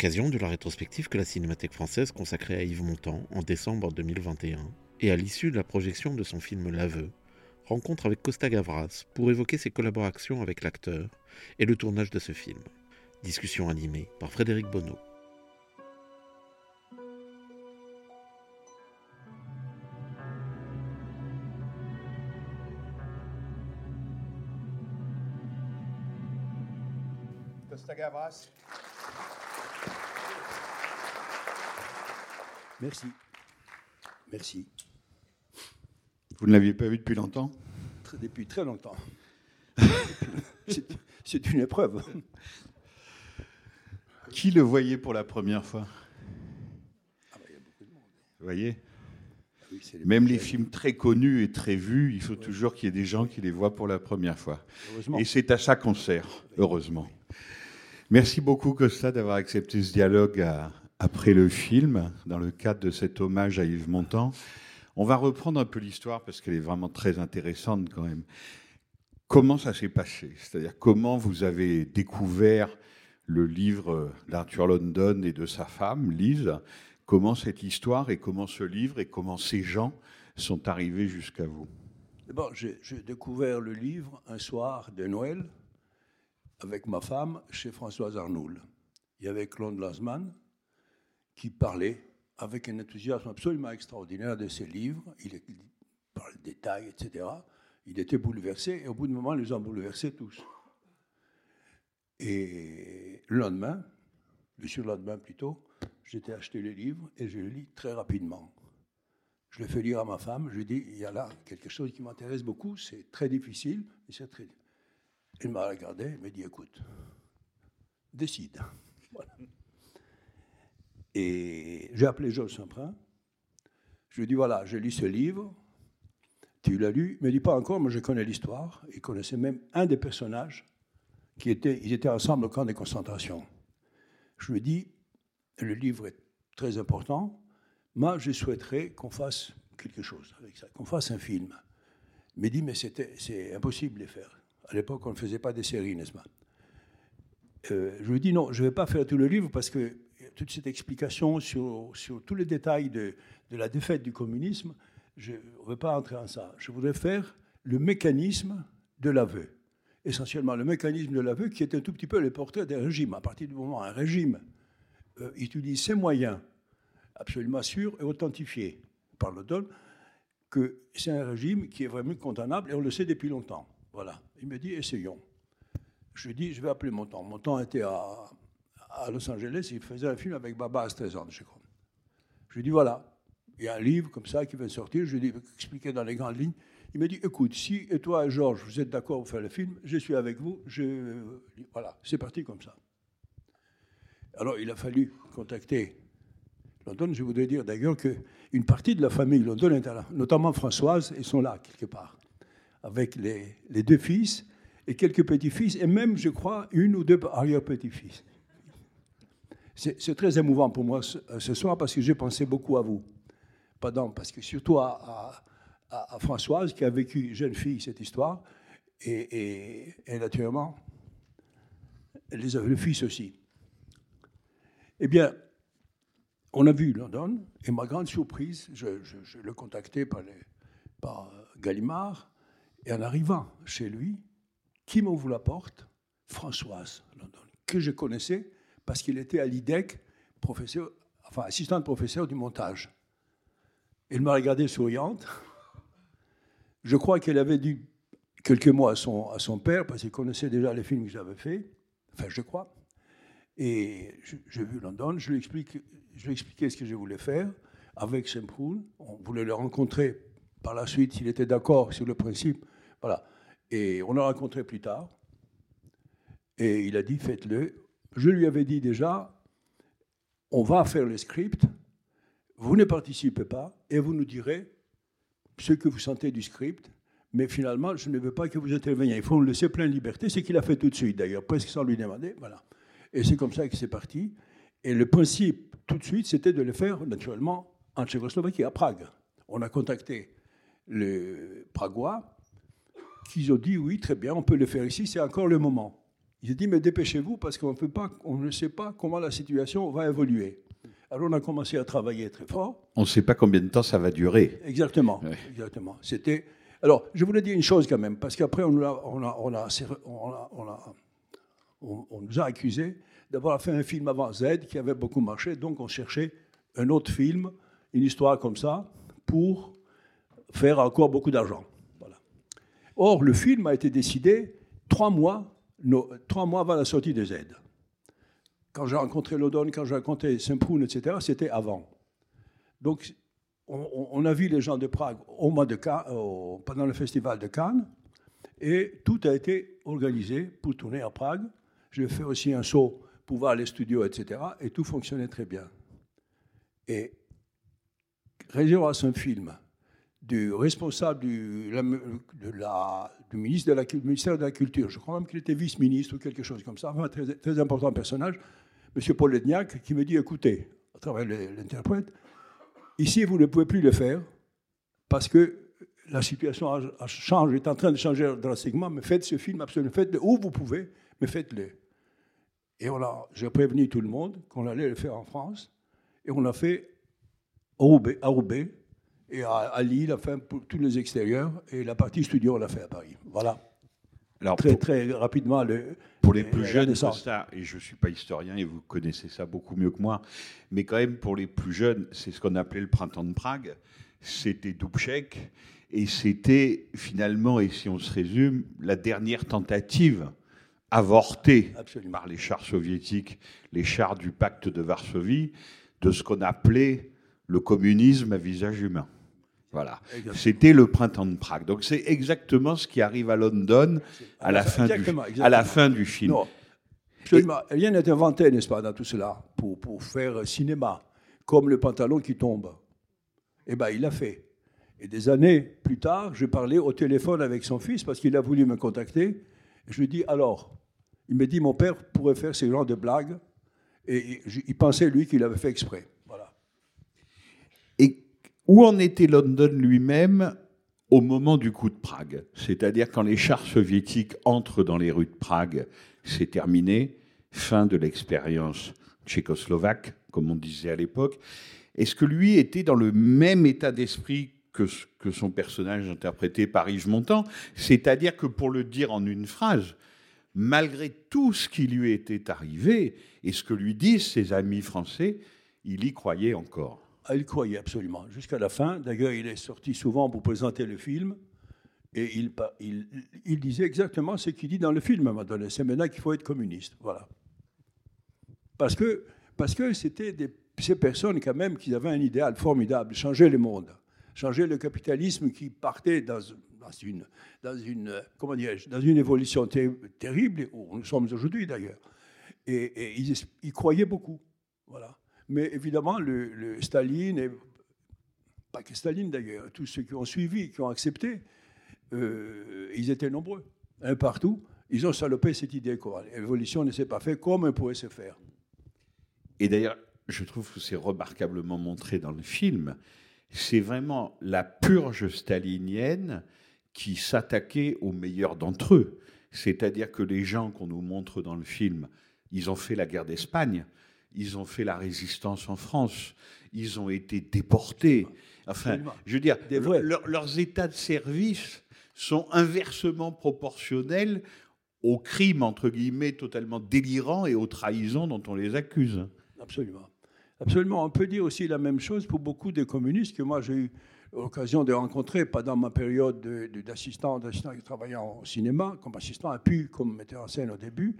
L'occasion de la rétrospective que la Cinémathèque française consacrait à Yves Montand en décembre 2021, et à l'issue de la projection de son film L'Aveu, rencontre avec Costa Gavras pour évoquer ses collaborations avec l'acteur et le tournage de ce film. Discussion animée par Frédéric Bonneau. Costa Gavras. Merci. Merci. Vous ne l'aviez pas vu depuis longtemps? Très- depuis très longtemps. C'est- une épreuve. Qui le voyait pour la première fois? Ah bah, il y a beaucoup de monde. Vous voyez? Oui, les Même les films très connus et très vus, il faut toujours qu'il y ait des gens qui les voient pour la première fois. Et c'est à ça qu'on sert, heureusement. Merci beaucoup, Costa, d'avoir accepté ce dialogue à- après le film, dans le cadre de cet hommage à Yves Montand. On va reprendre un peu l'histoire parce qu'elle est vraiment très intéressante quand même. Comment ça s'est passé? C'est-à-dire comment vous avez découvert le livre d'Arthur London et de sa femme, Lise? Comment cette histoire et comment ce livre et comment ces gens sont arrivés jusqu'à vous? D'abord, j'ai découvert le livre un soir de Noël avec ma femme chez Françoise Arnoul. Il y avait Claude Lanzmann qui parlait avec un enthousiasme absolument extraordinaire de ses livres. Il, il parlait de détails, etc. Il était bouleversé et au bout d'un moment, ils les ont bouleversés tous. Et le lendemain, le surlendemain plutôt, j'étais acheté le livre et je le lis très rapidement. Je le fais lire à ma femme, je lui dis, il y a là quelque chose qui m'intéresse beaucoup, c'est très difficile, c'est très... Elle m'a regardé, elle m'a dit, écoute, décide. Voilà. Et j'ai appelé Georges Saint-Prin, je lui ai dit, voilà, j'ai lu ce livre, tu l'as lu, il me dit pas encore, mais je connais l'histoire, il connaissait même un des personnages, qui était, ils étaient ensemble au camp de concentration. Je lui ai dit, le livre est très important, moi, je souhaiterais qu'on fasse quelque chose avec ça, qu'on fasse un film. Il m'a dit, mais c'était, c'est impossible de les faire. À l'époque, on ne faisait pas des séries, n'est-ce pas? Euh, Je lui ai dit, non, je ne vais pas faire tout le livre parce que toute cette explication sur, sur tous les détails de, de la défaite du communisme, je ne veux pas entrer en ça. Je voudrais faire le mécanisme de l'aveu. Essentiellement, le mécanisme de l'aveu qui est un tout petit peu le portrait d'un régime. À partir du moment où un régime euh, utilise ses moyens absolument sûr et authentifié par Don que c'est un régime qui est vraiment condamnable et on le sait depuis longtemps. Voilà. Il me dit essayons. Je lui dis je vais appeler Montan. Montan était à, à Los Angeles, il faisait un film avec Baba Streisand, je crois. Je lui dis voilà, il y a un livre comme ça qui vient de sortir, je lui ai expliqué dans les grandes lignes. Il me dit écoute, si toi et Georges, vous êtes d'accord pour faire le film, je suis avec vous, je voilà, c'est parti comme ça. Alors il a fallu contacter London, je voudrais dire d'ailleurs qu'une partie de la famille London est là, notamment Françoise, ils sont là quelque part, avec les, les deux fils et quelques petits-fils, et même, je crois, une ou deux arrière-petits-fils. C'est très émouvant pour moi ce, ce soir parce que j'ai pensé beaucoup à vous. Pardon, parce que surtout à, Françoise qui a vécu, jeune fille, cette histoire, et, naturellement, les, le fils aussi. Eh bien, on a vu London, et ma grande surprise, je, le contactais par, les- euh, Gallimard, et en arrivant chez lui, qui m'ouvre la porte? Françoise London, que je connaissais parce qu'il était à l'IDEC, professeur, enfin assistant de professeur du montage. Elle m'a regardé souriante. Je crois qu'elle avait dit quelques mots à son, père, parce qu'il connaissait déjà les films que j'avais faits, enfin je crois. Et j'ai vu London, je lui, explique, je ce que je voulais faire avec Semproul. On voulait le rencontrer par la suite, s'il était d'accord sur le principe. Voilà. Et on l'a rencontré plus tard. Et il a dit, faites-le. Je lui avais dit déjà, on va faire le script, vous ne participez pas, et vous nous direz ce que vous sentez du script, mais finalement, je ne veux pas que vous interveniez. Il faut nous laisser pleine liberté, ce qu'il a fait tout de suite d'ailleurs, presque sans lui demander. Voilà. Et c'est comme ça que c'est parti. Et le principe, tout de suite, c'était de le faire naturellement en Tchécoslovaquie, à Prague. On a contacté les Pragois, qui ont dit oui, très bien, on peut le faire ici, c'est encore le moment. Ils ont dit mais dépêchez-vous parce qu'on ne sait pas comment la situation va évoluer. Alors on a commencé à travailler très fort. On ne sait pas combien de temps ça va durer. Exactement, Ouais. exactement. C'était. Alors, je voulais dire une chose quand même, parce qu'après a- a- a- a- a- on nous a accusés d'avoir fait un film avant Z qui avait beaucoup marché, donc on cherchait un autre film, une histoire comme ça, pour faire encore beaucoup d'argent. Voilà. Or, le film a été décidé trois mois, trois mois avant la sortie de Z. Quand j'ai rencontré Lodon, quand j'ai rencontré Saint-Proun, etc., c'était avant. Donc, on, a vu les gens de Prague au mois de Cannes, pendant le festival de Cannes, et tout a été organisé pour tourner à Prague. J'ai fait aussi un saut pour voir les studios, etc., et tout fonctionnait très bien. Et Réservoir un film du responsable du, de la- du ministre Cul- ministère de la Culture, je crois même qu'il était vice-ministre ou quelque chose comme ça, enfin, très, très important personnage, M. Paul Ledniak, qui me dit écoutez, à travers l'interprète, ici vous ne pouvez plus le faire parce que la situation change, est en train de changer drastiquement, mais faites ce film absolument, faites-le où vous pouvez, mais faites-le. Et voilà, j'ai prévenu tout le monde qu'on allait le faire en France, et on l'a fait à Roubaix et à, à Lille, enfin, pour tous les extérieurs, et la partie studio, on l'a fait à Paris. Voilà, Alors, très, pour, très rapidement. Le, pour les plus jeunes. Costa, et je ne suis pas historien et vous connaissez ça beaucoup mieux que moi, mais quand même pour les plus jeunes, c'est ce qu'on appelait le printemps de Prague. C'était Dubček et c'était finalement, et si on se résume, la dernière tentative avortée Absolument. par les chars soviétiques, les chars du pacte de Varsovie, de ce qu'on appelait le communisme à visage humain. Voilà. C'était le printemps de Prague. Donc c'est exactement ce qui arrive à London à la fin, du, Exactement, à la fin du film. Non, absolument. Rien n'est inventé, n'est-ce pas, dans tout cela, pour, pour faire cinéma, comme le pantalon qui tombe. Eh bien, il l'a fait. Et des années plus tard, je parlais au téléphone avec son fils parce qu'il a voulu me contacter. Et je lui ai dit, alors, il me dit, mon père pourrait faire ce genre de blagues. Et il pensait, lui, qu'il avait fait exprès. Où en était London lui-même au moment du coup de Prague? C'est-à-dire quand les chars soviétiques entrent dans les rues de Prague, c'est terminé, fin de l'expérience tchécoslovaque, comme on disait à l'époque. Est-ce que lui était dans le même état d'esprit que son personnage interprété par Yves Montand? C'est-à-dire que pour le dire en une phrase, malgré tout ce qui lui était arrivé et ce que lui disent ses amis français, il y croyait encore. Ah, il croyait absolument, jusqu'à la fin. D'ailleurs, il est sorti souvent pour présenter le film. Et il, disait exactement ce qu'il dit dans le film donné. C'est maintenant qu'il faut être communiste. Voilà. Parce que parce que c'était ces personnes quand même qui avaient un idéal formidable, changer le monde, changer le capitalisme qui partait dans, une, dans une, comment dans une évolution ter- terrible, où nous sommes aujourd'hui d'ailleurs. Et, ils, ils croyaient beaucoup. Voilà. Mais évidemment, le, Staline, et pas que Staline d'ailleurs, tous ceux qui ont suivi, qui ont accepté, euh, ils étaient nombreux, un partout. Ils ont salopé cette idée que l'évolution ne s'est pas faite comme elle pouvait se faire. Et d'ailleurs, je trouve que c'est remarquablement montré dans le film. C'est vraiment la purge stalinienne qui s'attaquait aux meilleurs d'entre eux. C'est-à-dire que les gens qu'on nous montre dans le film, ils ont fait la guerre d'Espagne, ils ont fait la résistance en France, ils ont été déportés. Enfin, Absolument. je veux dire, leur- leurs états de service sont inversement proportionnels aux crimes, entre guillemets, totalement délirants et aux trahisons dont on les accuse. Absolument. Absolument. On peut dire aussi la même chose pour beaucoup de communistes que moi j'ai eu l'occasion de rencontrer pendant ma période de- de- d'assistant, d'assistant qui travaillait au cinéma, comme assistant, puis comme metteur en scène au début.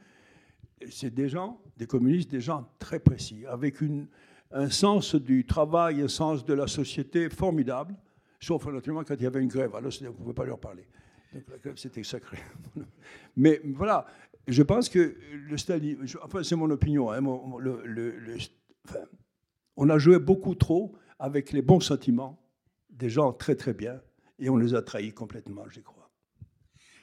C'est des gens, des communistes, des gens très précis, avec un sens du travail, un sens de la société formidable, sauf naturellement quand il y avait une grève. Alors, on ne pouvait pas leur parler. Donc la grève, c'était sacré. Mais voilà, je pense que le Staline, enfin c'est mon opinion, hein, on a joué beaucoup trop avec les bons sentiments des gens très très bien et on les a trahis complètement, je crois.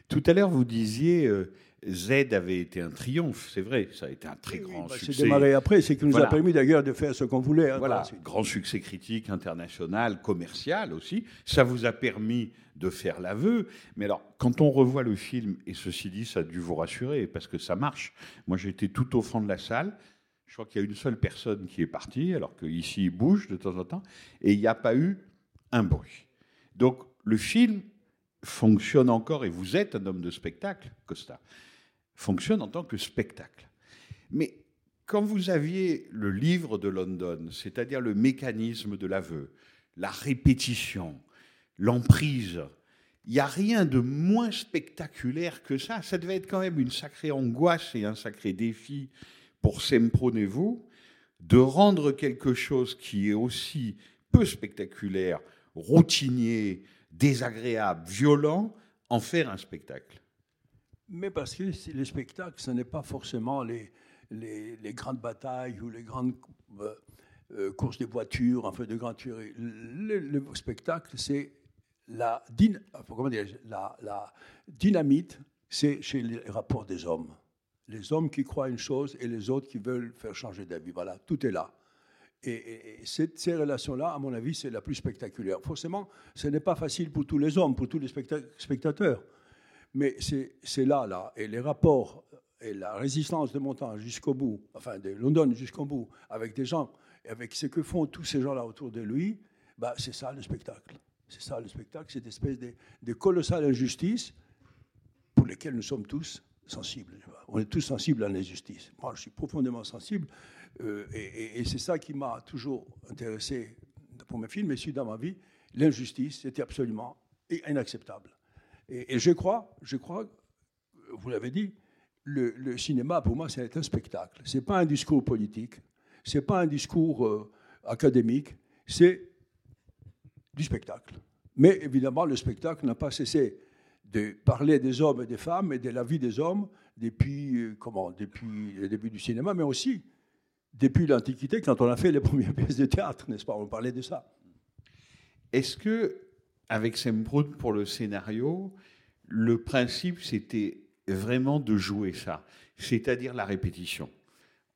Tout à l'heure, vous disiez euh, Z avait été un triomphe. C'est vrai, ça a été un très grand Bah, c'est succès. démarré après, c'est qui nous Voilà. a permis d'ailleurs de faire ce qu'on voulait. hein, Voilà, grand succès critique, international, commercial aussi. Ça vous a permis de faire l'aveu. Mais alors, quand on revoit le film, et ceci dit, ça a dû vous rassurer, parce que ça marche. Moi, j'étais tout au fond de la salle. Je crois qu'il y a une seule personne qui est partie, alors qu'ici, il bouge de temps en temps. Et il n'y a pas eu un bruit. Donc, le film fonctionne encore, et vous êtes un homme de spectacle, Costa, fonctionne en tant que spectacle. Mais quand vous aviez le livre de London, c'est-à-dire le mécanisme de l'aveu, la répétition, l'emprise, il n'y a rien de moins spectaculaire que ça. Ça devait être quand même une sacrée angoisse et un sacré défi pour Sempronez-vous de rendre quelque chose qui est aussi peu spectaculaire, routinier, désagréable, violent, en faire un spectacle. Mais parce que les spectacles, ce n'est pas forcément les, grandes batailles ou les grandes euh, euh, courses de voitures, enfin de grandes tueries. Le, le spectacle, c'est la, dynamite, c'est chez les rapports des hommes. Les hommes qui croient une chose et les autres qui veulent faire changer d'avis. Voilà, tout est là. Et, ces relations-là, à mon avis, c'est la plus spectaculaire. Forcément, ce n'est pas facile pour tous les hommes, pour tous les specta- spectateurs. Mais c'est là, là. Et les rapports et la résistance de Montan jusqu'au bout, enfin de London jusqu'au bout, avec des gens, avec ce que font tous ces gens-là autour de lui, bah, c'est ça le spectacle. C'est ça le spectacle, cette espèce de, colossale injustice pour lesquelles nous sommes tous sensibles. On est tous sensibles à l'injustice. Moi, je suis profondément sensible. euh, et c'est ça qui m'a toujours intéressé pour mes films, mais aussi dans ma vie. L'injustice, c'était absolument inacceptable. Et, je crois, je crois, vous l'avez dit, le, le cinéma, pour moi, c'est un spectacle. Ce n'est pas un discours politique, ce n'est pas un discours euh, académique, c'est du spectacle. Mais évidemment, le spectacle n'a pas cessé de parler des hommes et des femmes et de la vie des hommes depuis, euh, comment, depuis le début du cinéma, mais aussi depuis l'Antiquité, quand on a fait les premières pièces de théâtre, n'est-ce pas? On parlait de ça. Est-ce que, avec Sembrun pour le scénario, le principe c'était vraiment de jouer ça, c'est-à-dire la répétition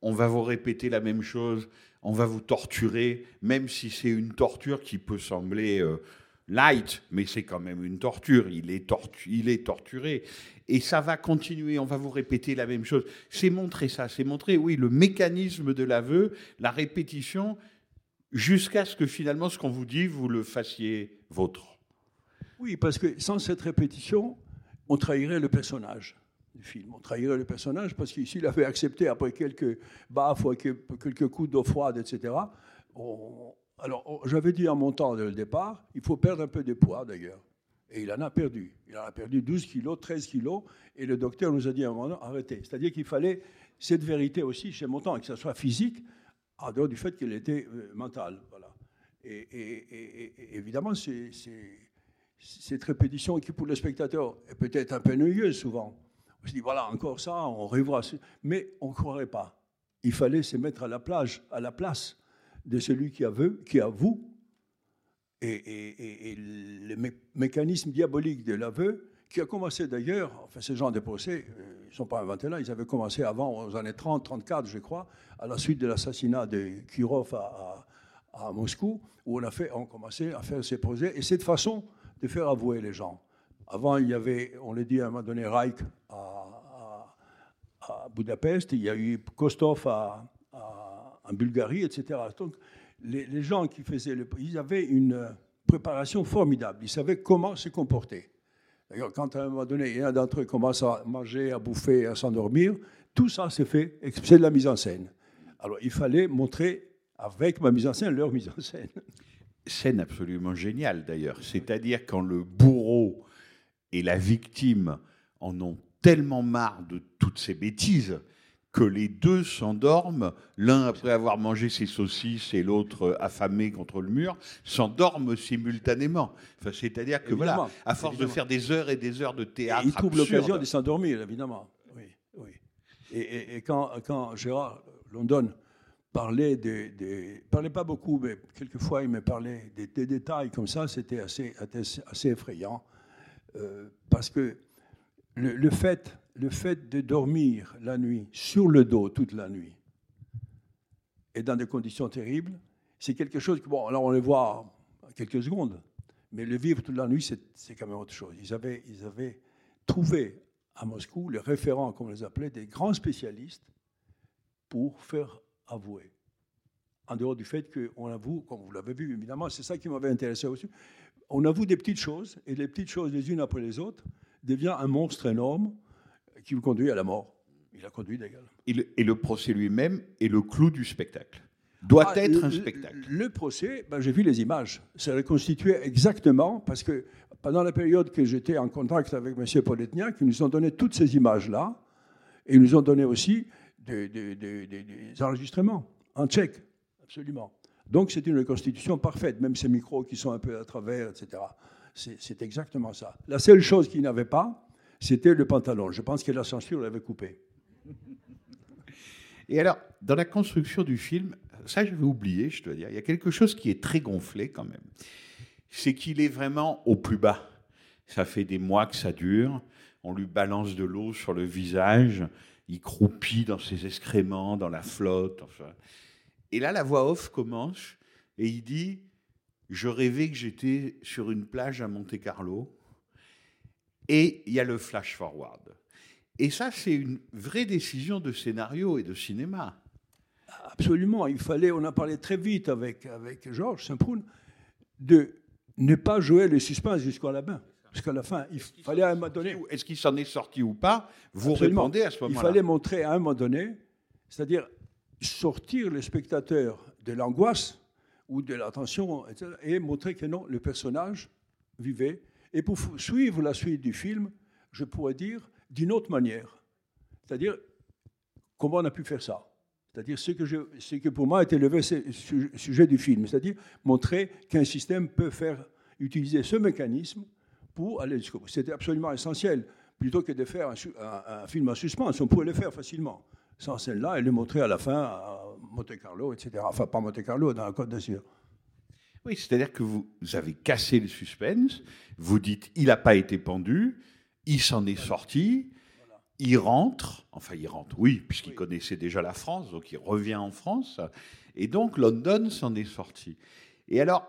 On va vous répéter la même chose, on va vous torturer, même si c'est une torture qui peut sembler euh, light, mais c'est quand même une torture. Il est, tortu- il est torturé. Et ça va continuer, on va vous répéter la même chose. C'est montrer ça, c'est montrer, oui, le mécanisme de l'aveu, la répétition, jusqu'à ce que finalement, ce qu'on vous dit, vous le fassiez vôtre. Oui, parce que sans cette répétition, on trahirait le personnage du film. On trahirait le personnage parce que s'il avait accepté après quelques baffes quelques coups d'eau froide, etc. Alors, j'avais dit en montant dès le départ, il faut perdre un peu de poids d'ailleurs. Et il en a perdu. Il en a perdu 12 kilos, 13 kilos. Et le docteur nous a dit à un moment, arrêtez. C'est-à-dire qu'il fallait cette vérité aussi chez Montant, que ce soit physique, en dehors du fait qu'elle était euh, mentale. Voilà. Et, évidemment, c'est- cette répétition qui, pour le spectateur, est peut-être un peu ennuyeuse souvent. On se dit, voilà, encore ça, on revoit. Mais on ne croirait pas. Il fallait se mettre à la, plage, à la place de celui qui avoue, qui et, et- le mé- mécanisme diabolique de l'aveu, qui a commencé d'ailleurs, enfin ce genre de procès, euh, ils ne sont pas inventés là, ils avaient commencé avant, aux années 30, 34, je crois, à la suite de l'assassinat de Kirov à Moscou, où on a, fait, on commençait à faire ces procès, et cette façon de faire avouer les gens. Avant, il y avait, on l'a dit à un moment donné, Reich à, Budapest, il y a eu Kostov à, en Bulgarie, etc. Donc, les, gens qui faisaient le. Ils avaient une préparation formidable. Ils savaient comment se comporter. D'ailleurs, quand à un moment donné, a d'entre eux commencent à manger, à bouffer, à s'endormir, tout ça c'est fait, c'est de la mise en scène. Alors, il fallait montrer avec ma mise en scène leur mise en scène. Scène absolument géniale d'ailleurs. C'est-à-dire quand le bourreau et la victime en ont tellement marre de toutes ces bêtises que les deux s'endorment, l'un après avoir mangé ses saucisses et l'autre affamé contre le mur, s'endorment simultanément. Enfin, C'est-à-dire que Évidemment, voilà, à force évidemment. de faire des heures et des heures de Et théâtre, ils trouvent absurde, l'occasion de s'endormir, évidemment. Oui, oui. Et, et- et quand, quand Gérard London parlait des, des- parlait pas beaucoup, mais quelquefois il me parlait des, des détails comme ça, c'était assez, assez, effrayant. Euh, parce que le, le fait, le fait de dormir la nuit, sur le dos toute la nuit, et dans des conditions terribles, c'est quelque chose que, bon, alors on le voit quelques secondes, mais le vivre toute la nuit, c'est c'est quand même autre chose. Ils avaient, ils avaient trouvé à Moscou les référents, comme on les appelait, des grands spécialistes pour faire avouer. En dehors du fait qu'on avoue, comme vous l'avez vu, évidemment, c'est ça qui m'avait intéressé aussi. On avoue des petites choses, et les petites choses, les unes après les autres, devient un monstre énorme qui vous conduit à la mort. Il a conduit d'ailleurs. Et le, et le procès lui-même est le clou du spectacle. Doit Ah, être le- un le- spectacle. Le procès, ben, j'ai vu les images. C'est reconstitué exactement parce que pendant la période que j'étais en contact avec M. Poletniak, ils nous ont donné toutes ces images-là et ils nous ont donné aussi des, des- enregistrements en tchèque, absolument. Donc c'est une reconstitution parfaite, même ces micros qui sont un peu à travers, etc. C'est c'est exactement ça. La seule chose qu'ils n'avaient pas, c'était le pantalon. Je pense que la censure l'avait coupé. Et alors, dans la construction du film, ça j'avais oublié, je dois dire, il y a quelque chose qui est très gonflé quand même. C'est qu'il est vraiment au plus bas. Ça fait des mois que ça dure. On lui balance de l'eau sur le visage. Il croupit dans ses excréments, dans la flotte. Et là, la voix off commence et il dit Je rêvais que j'étais sur une plage à Monte-Carlo. Et il y a le flash forward. Et ça, c'est une vraie décision de scénario et de cinéma. Absolument. Il fallait, on a parlé très vite avec, avec Georges Saint-Proun, de ne pas jouer le suspense jusqu'à la fin. Jusqu'à la fin. Il fallait à un moment donné. Est-ce qu'il s'en est sorti ou pas Vous Absolument. répondez à ce Il moment-là. fallait montrer à un moment donné, c'est-à-dire sortir le spectateur de l'angoisse ou de la tension, et montrer que non, le personnage vivait. Et pour suivre la suite du film, je pourrais dire d'une autre manière. C'est-à-dire, comment on a pu faire ça? C'est-à-dire, ce que, je, ce que pour moi était le sujet du film, c'est-à-dire montrer qu'un système peut faire utiliser ce mécanisme pour aller jusqu'au bout. C'était absolument essentiel. Plutôt que de faire un, su- un- un film en suspense, on pouvait le faire facilement. Sans scène-là, et le montrer à la fin à Monte-Carlo, etc. Enfin, pas Monte-Carlo, dans la Côte d'Azur. Oui, c'est-à-dire que vous avez cassé le suspense, vous dites il n'a pas été pendu, il s'en est sorti, il rentre, enfin il rentre, oui, puisqu'il connaissait déjà la France, donc il revient en France, et donc London s'en est sorti. Et alors,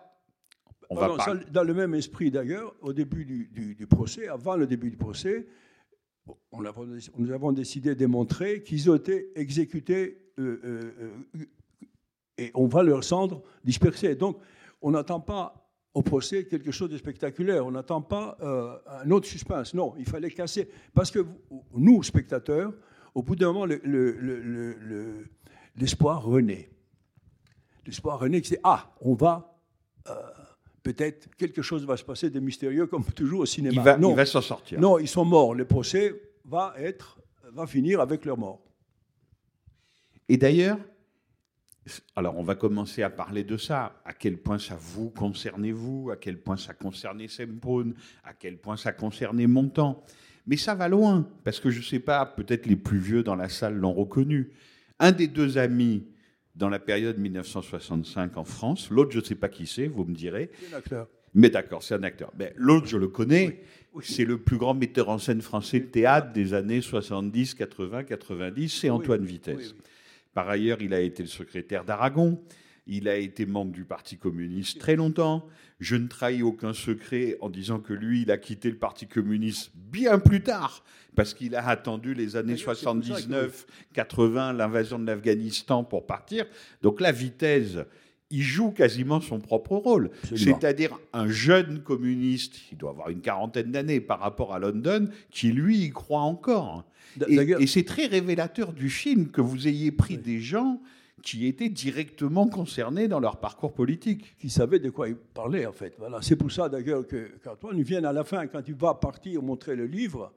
on va Pardon, parler. ça, dans le même esprit d'ailleurs, au début du, du- du procès, avant le début du procès, on nous avons décidé de montrer qu'ils ont été exécutés euh, euh, euh, et on va leurs cendres dispersées. Donc, on n'attend pas au procès quelque chose de spectaculaire, on n'attend pas euh, un autre suspense. Non, il fallait casser. Parce que nous, spectateurs, au bout d'un moment, le- le- le- le- le- l'espoir renaît. L'espoir renaît, c'est Ah, on va. Peut-être quelque chose va se passer de mystérieux, comme toujours au cinéma. Il va, non, il va s'en sortir. non, ils sont morts. Le procès va, être, va finir avec leur mort. Et d'ailleurs, alors on va commencer à parler de ça. À quel point ça vous concernait vous À quel point ça concernait Sembrun À quel point ça concernait Montand? Mais ça va loin, parce que je ne sais pas, peut-être les plus vieux dans la salle l'ont reconnu. Un des deux amis dans la période 1965 en France, l'autre je ne sais pas qui c'est, vous me direz. C'est un acteur. Mais d'accord, c'est un acteur. Mais l'autre, je le connais. C'est le plus grand metteur en scène français de théâtre des années 70, 80, 90. C'est Antoine Vitesse. oui, oui. Par ailleurs, il a été le secrétaire d'Aragon. Il a été membre du Parti communiste très longtemps. Je ne trahis aucun secret en disant que lui, il a quitté le Parti communiste bien plus tard, parce qu'il a attendu les années D'ailleurs, c'est pour ça que- 79, 80, l'invasion de l'Afghanistan pour partir. Donc la vitesse, il joue quasiment son propre rôle. C'est-à-dire un jeune communiste, il doit avoir une quarantaine d'années par rapport à London, qui lui y croit encore. Et c'est très révélateur du film que vous ayez pris des gens qui étaient directement concernés dans leur parcours politique. qui savait de quoi il parlait, en fait. Voilà. C'est pour ça, d'ailleurs, que qu'Antoine il vient à la fin, quand il va partir montrer le livre,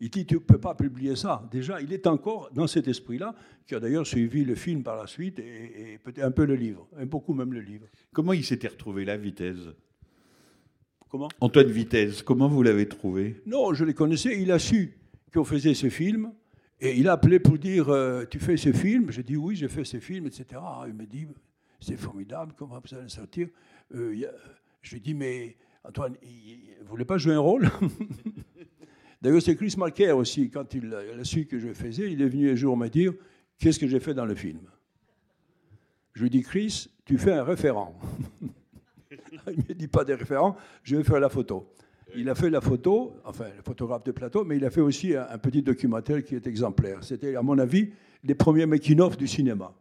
il dit Tu ne peux pas publier ça. Déjà, il est encore dans cet esprit-là, qui a d'ailleurs suivi le film par la suite et, et peut-être un peu le livre, et beaucoup même le livre. Comment il s'était retrouvé là, Vitesse? Comment? Antoine Vitesse, comment vous l'avez trouvé? Non, je le connaissais. Il a su qu'on faisait ce film Et il a appelé pour dire euh, Tu fais ce film? J'ai dit Oui, j'ai fait ce film, etc. Ah, Il me dit C'est formidable, comment vous allez sortir? Euh, Je lui ai dit Mais Antoine, il ne voulait pas jouer un rôle? D'ailleurs, c'est Chris Marker aussi, quand il a su que je faisais, il est venu un jour me dire Qu'est-ce que j'ai fait dans le film? Je lui ai dit Chris, tu fais un référent. il ne me dit pas des référents, je vais faire la photo. Il a fait la photo, enfin, le photographe de plateau, mais il a fait aussi un, un petit documentaire qui est exemplaire. C'était, à mon avis, les premiers making-of du cinéma.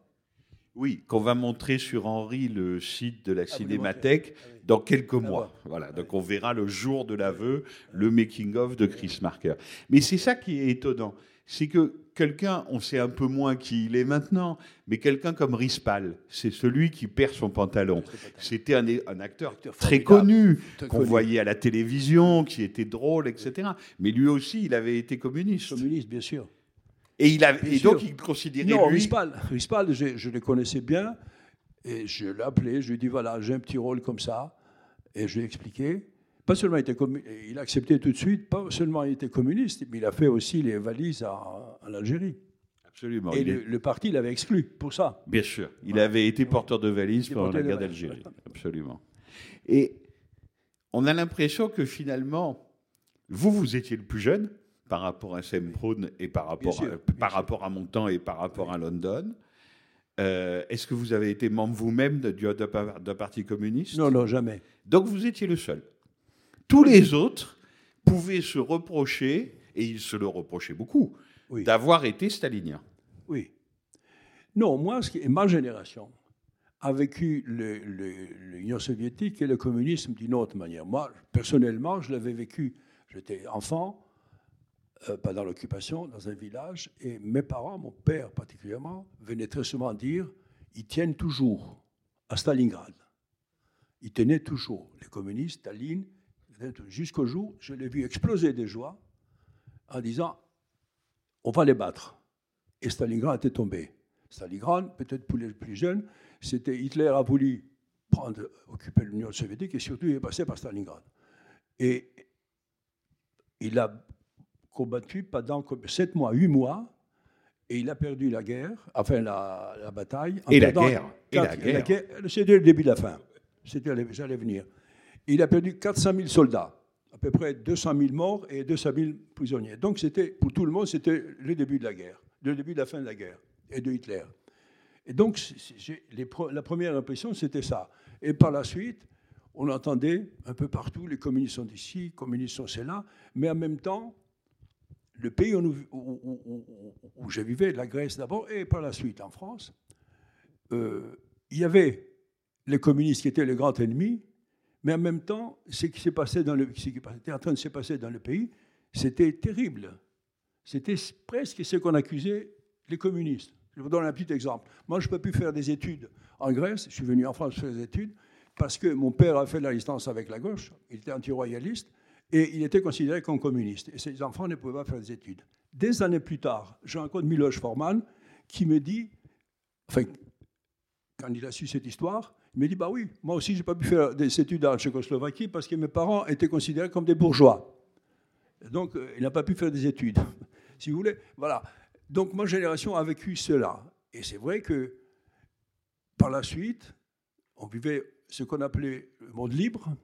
Oui, qu'on va montrer sur Henri, le site de la Ah, Cinémathèque. Ah oui. dans quelques À mois. Voilà, donc on verra le jour de l'aveu le making-of de Chris Marker. Mais c'est ça qui est étonnant, c'est que quelqu'un, on sait un peu moins qui il est maintenant, mais quelqu'un comme Rispal, c'est celui qui perd son pantalon. C'était un, un acteur très connu, qu'on voyait à la télévision, qui était drôle, etc. Mais lui aussi, il avait été communiste. Communiste, bien sûr. Et, il a, Bien et donc, il considérait Non, lui... Rispal, Rispal je, je le connaissais bien, et je l'ai appelé, je lui ai dit, voilà, j'ai un petit rôle comme ça, et je lui ai expliqué. Pas seulement il était commu- il a accepté tout de suite, pas seulement il était communiste, mais il a fait aussi les valises à- en Algérie. Absolument. Et le, le parti l'avait exclu pour ça. Bien sûr. Il avait été porteur de valises pendant la guerre d'Algérie. Absolument. Et on a l'impression que finalement, vous, vous étiez le plus jeune par rapport à Sam et par rapport, sûr, à, par rapport à mon temps et par rapport à London. Euh, Est-ce que vous avez été membre vous-même d'un parti communiste? Non, non, jamais. Donc vous étiez le seul. Tous les autres pouvaient se reprocher, et ils se le reprochaient beaucoup, Oui. d'avoir été staliniens. Oui. Non, moi, ce qui- ma génération a vécu l'Union soviétique et le communisme d'une autre manière. Moi, personnellement, je l'avais vécu. J'étais enfant, euh, pas dans l'occupation, dans un village, et mes parents, mon père particulièrement, venaient très souvent dire ils tiennent toujours à Stalingrad. Ils tenaient toujours. Les communistes, Staline, jusqu'au jour, je l'ai vu exploser de joie en disant on va les battre. Et Stalingrad était tombé. Stalingrad, peut-être pour les plus jeunes, c'était Hitler a voulu prendre, occuper l'Union soviétique et surtout il est passé par Stalingrad. Et il a combattu pendant comme sept mois, huit mois, et il a perdu la guerre, enfin la, la bataille. en Et la guerre, et la quatre- guerre. C'était le début de la fin. C'était, j'allais venir. Il a perdu 400 000 soldats, à peu près 200 000 morts et 200 000 prisonniers. Donc c'était, pour tout le monde, c'était le début de la guerre, le début de la fin de la guerre et de Hitler. Et donc les la première impression, c'était ça. Et par la suite, on entendait un peu partout, les communistes sont ici, les communistes sont là, mais en même temps, le pays où, où- je vivais, la Grèce d'abord, et par la suite en France, euh, il y avait les communistes qui étaient le grand ennemi, mais en même temps, ce qui s'est passé dans le, ce qui était en train de se passer dans le pays, c'était terrible. C'était presque ce qu'on accusait les communistes. Je vous donne un petit exemple. Moi, je ne peux plus faire des études en Grèce. Je suis venu en France faire des études parce que mon père a fait la licence avec la gauche. Il était anti-royaliste et il était considéré comme communiste. Et ses enfants ne pouvaient pas faire des études. Des années plus tard, je rencontre Miloš Forman qui me dit, enfin, quand il a su cette histoire, il me dit Bah oui, moi aussi, je n'ai pas pu faire des études en Tchécoslovaquie parce que mes parents étaient considérés comme des bourgeois. Donc, euh, il n'a pas pu faire des études. si vous voulez, voilà. Donc, ma génération a vécu cela. Et c'est vrai que, par la suite, on vivait ce qu'on appelait le monde libre.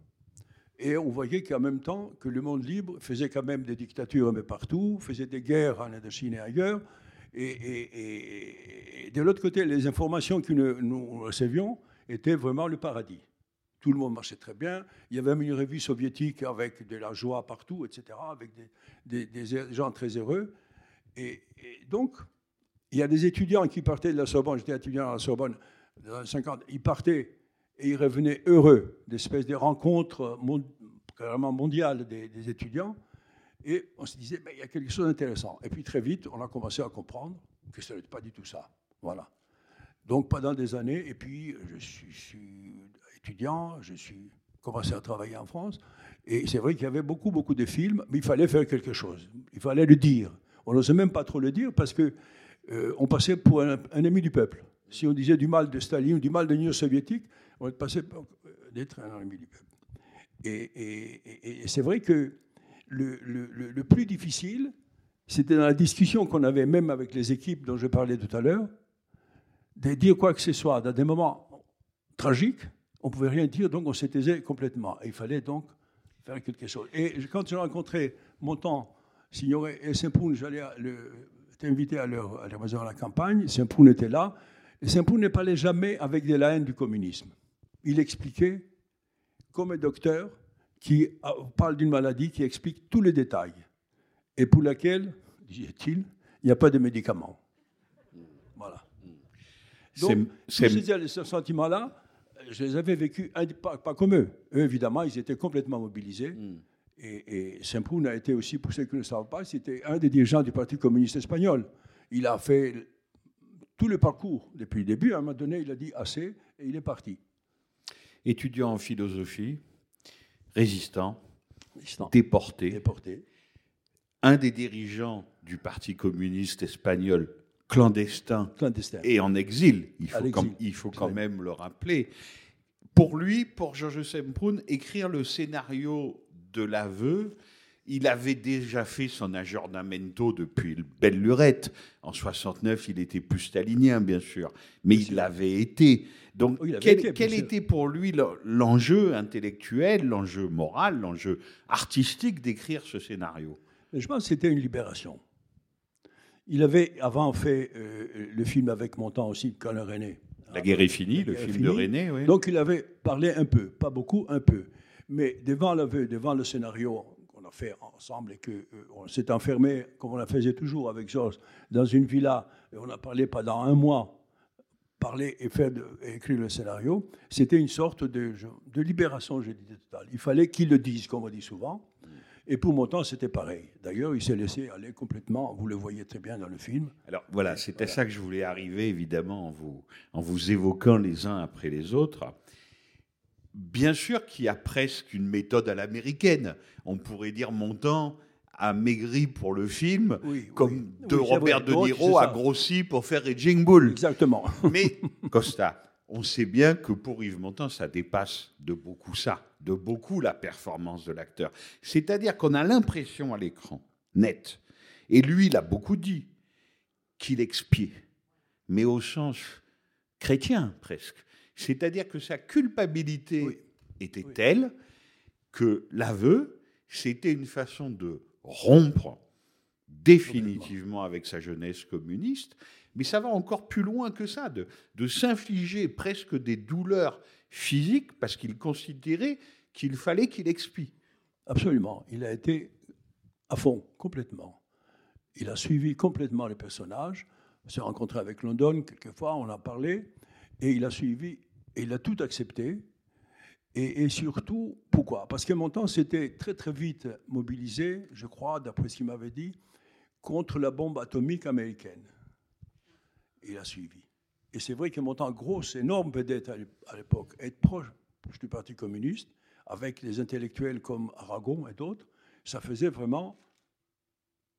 Et on voyait qu'en même temps que le monde libre faisait quand même des dictatures peu partout, faisait des guerres en Indochine et ailleurs. Et, et- et- et de l'autre côté, les informations que nous, nous recevions étaient vraiment le paradis. Tout le monde marchait très bien. Il y avait même une revue soviétique avec de la joie partout, etc., avec des, des- gens très heureux. Et, donc, il y a des étudiants qui partaient de la Sorbonne. J'étais étudiant à la Sorbonne dans les années 50. Ils partaient et ils revenaient heureux d'espèces de rencontres mon- carrément mondiales des, des étudiants. Et on se disait, ben, il y a quelque chose d'intéressant. Et puis très vite, on a commencé à comprendre que ce n'était pas du tout ça. Voilà. Donc pendant des années, et puis je suis, je suis étudiant, je suis commencé à travailler en France, et c'est vrai qu'il y avait beaucoup, beaucoup de films, mais il fallait faire quelque chose. Il fallait le dire. On n'osait même pas trop le dire parce que euh, on passait pour un, ennemi du peuple. Si on disait du mal de Staline ou du mal de l'Union soviétique, on passait pour euh, d'être un ennemi du peuple. Et, c'est vrai que le plus difficile, c'était dans la discussion qu'on avait même avec les équipes dont je parlais tout à l'heure, de dire quoi que ce soit. Dans des moments tragiques, on ne pouvait rien dire, donc on se taisait complètement. Et il fallait donc faire quelque chose. Et quand j'ai rencontré Montand, Signoret et Saint-Poun, j'allais j'étais invité à leur, à leur maison à la campagne, Saint-Poun était là, et Saint-Poun ne parlait jamais avec de la haine du communisme. Il expliquait comme un docteur qui parle d'une maladie qui explique tous les détails et pour laquelle, disait-il, il n'y a pas de médicaments. Donc, tous ces, ces sentiments-là, je les avais vécus, pas, pas comme eux. Eux, évidemment, ils étaient complètement mobilisés. Et, et Saint-Proun a été aussi, pour ceux qui ne le savent pas, c'était un des dirigeants du Parti communiste espagnol. Il a fait tout le parcours depuis le début. À un moment donné, il a dit assez et il est parti. Étudiant en philosophie, résistant, Déporté. un des dirigeants du Parti communiste espagnol clandestin Clandestin. et en exil, il faut, quand, il faut quand Ouais. même le rappeler. Pour lui, pour Georges Semprún, écrire le scénario de l'aveu, il avait déjà fait son aggiornamento depuis le belle lurette. En 69, il était plus stalinien, bien sûr, mais Bien il l'avait été. Donc, Oui, quel, été, quel était pour lui le- l'enjeu intellectuel, l'enjeu moral, l'enjeu artistique d'écrire ce scénario? Je pense que c'était une libération. Il avait avant fait euh, le film avec Montand aussi, Colin René. La guerre est finie, La le film de. René, oui. Donc il avait parlé un peu, pas beaucoup, un peu. Mais devant l'aveu, devant le scénario qu'on a fait ensemble et qu'on s'est enfermé, comme on le faisait toujours avec Georges, dans une villa, et on a parlé pendant un mois, parler et faire de- et écrire le scénario, c'était une sorte de, de libération, je disais totale. Il fallait qu'il le dise, comme on dit souvent. Et pour Montand, c'était pareil. D'ailleurs, il s'est laissé aller complètement, vous le voyez très bien dans le film. Alors voilà, c'est à ça que je voulais arriver, évidemment, en vous, en vous évoquant les uns après les autres. Bien sûr qu'il y a presque une méthode à l'américaine. On pourrait dire Montand a maigri pour le film, Oui, comme oui. de Oui, Robert. De Niro a grossi pour faire Raging Bull. Exactement. Mais Costa, on sait bien que pour Yves Montand, ça dépasse de beaucoup ça, de beaucoup la performance de l'acteur. C'est-à-dire qu'on a l'impression à l'écran, net, et lui, il a beaucoup dit, qu'il expiait, mais au sens chrétien presque. C'est-à-dire que sa culpabilité Oui. était Oui. telle que l'aveu, c'était une façon de rompre définitivement avec sa jeunesse communiste, mais ça va encore plus loin que ça, de, de s'infliger presque des douleurs physiques parce qu'il considérait qu'il fallait qu'il expie. Absolument. Il a été à fond, complètement. Il a suivi complètement les personnages. On s'est rencontré avec London quelquefois, on a parlé, et il a suivi, et il a tout accepté. Et, surtout, pourquoi? Parce que Montand s'était très très vite mobilisé, je crois, d'après ce qu'il m'avait dit, contre la bombe atomique américaine. Il a suivi. Et c'est vrai que Montand, grosse, énorme vedette à l'ép- à l'époque, être proche du Parti communiste, avec les intellectuels comme Aragon et d'autres, ça faisait vraiment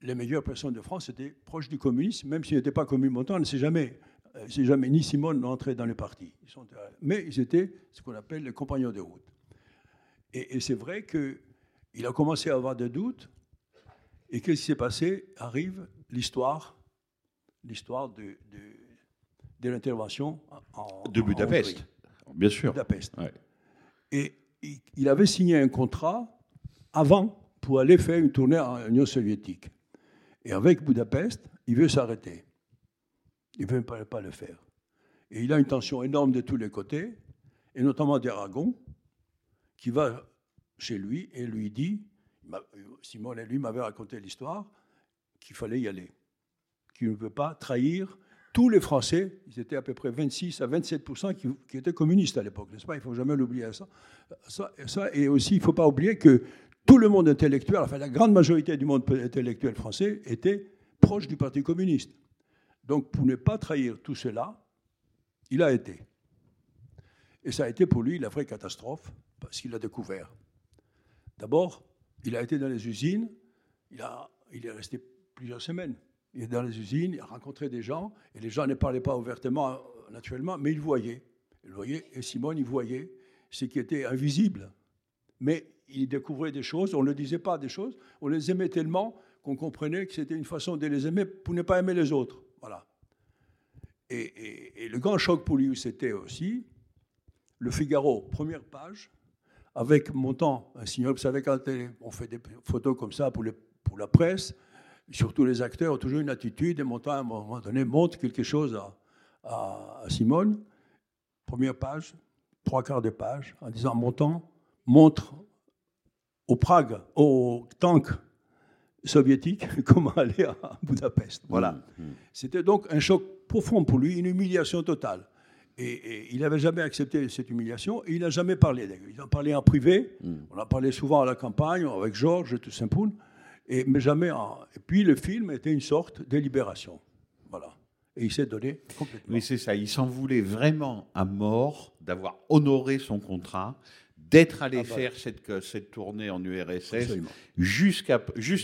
les meilleures personnes de France étaient proches du communisme, même s'ils n'étaient pas communistes. Montand ne sait jamais, euh, c'est jamais ni Simone n'entrait dans le parti. Euh, mais ils étaient ce qu'on appelle les compagnons de route. Et, et c'est vrai qu'il a commencé à avoir des doutes. Et qu'est-ce qui s'est passé? Arrive l'histoire, l'histoire de, de, de l'intervention en, De en Budapest, Hongrie. bien sûr. Budapest. Ouais. Et il- avait signé un contrat avant pour aller faire une tournée en Union soviétique. Et avec Budapest, il veut s'arrêter. Il ne veut pas, le faire. Et il a une tension énorme de tous les côtés, et notamment d'Aragon, qui va chez lui et lui dit, Simone et lui m'avaient raconté l'histoire, qu'il fallait y aller, qu'il ne veut pas trahir tous les Français, ils étaient à peu près 26 à 27 qui, qui étaient communistes à l'époque, n'est-ce pas? Il ne faut jamais l'oublier ça. ça. ça. Et aussi, il ne faut pas oublier que tout le monde intellectuel, enfin la grande majorité du monde intellectuel français était proche du Parti communiste. Donc pour ne pas trahir tout cela, il a été. Et ça a été pour lui la vraie catastrophe, parce qu'il a découvert. D'abord, il a été dans les usines, il, a, il est resté plusieurs semaines. Il est dans les usines, il a rencontré des gens, et les gens ne parlaient pas ouvertement, euh, naturellement, mais ils voyaient. Ils voyaient, et Simone, il voyait ce qui était invisible. Mais il découvrait des choses, on ne disait pas des choses, on les aimait tellement qu'on comprenait que c'était une façon de les aimer pour ne pas aimer les autres. Voilà. Et, le grand choc pour lui, c'était aussi le Figaro, première page, avec montant un signal. Vous savez, quand on fait des photos comme ça pour la presse, surtout les acteurs ont toujours une attitude, et montant à un moment donné montre quelque chose à, à- à Simone. Première page, trois quarts de page, en disant montant montre au Prague, au tank soviétique, comment aller à Budapest. Voilà. C'était donc un choc profond pour lui, une humiliation totale. Et, et il n'avait jamais accepté cette humiliation et il n'a jamais parlé. Il en parlait en privé. On en parlait souvent à la campagne avec Georges et tout Saint-Poul. Et, mais jamais en... Et puis le film était une sorte de libération. Voilà. Et il s'est donné complètement. Oui, c'est ça. Il s'en voulait vraiment à mort d'avoir honoré son contrat, d'être allé Ah bah. faire cette, cette tournée en URSS juste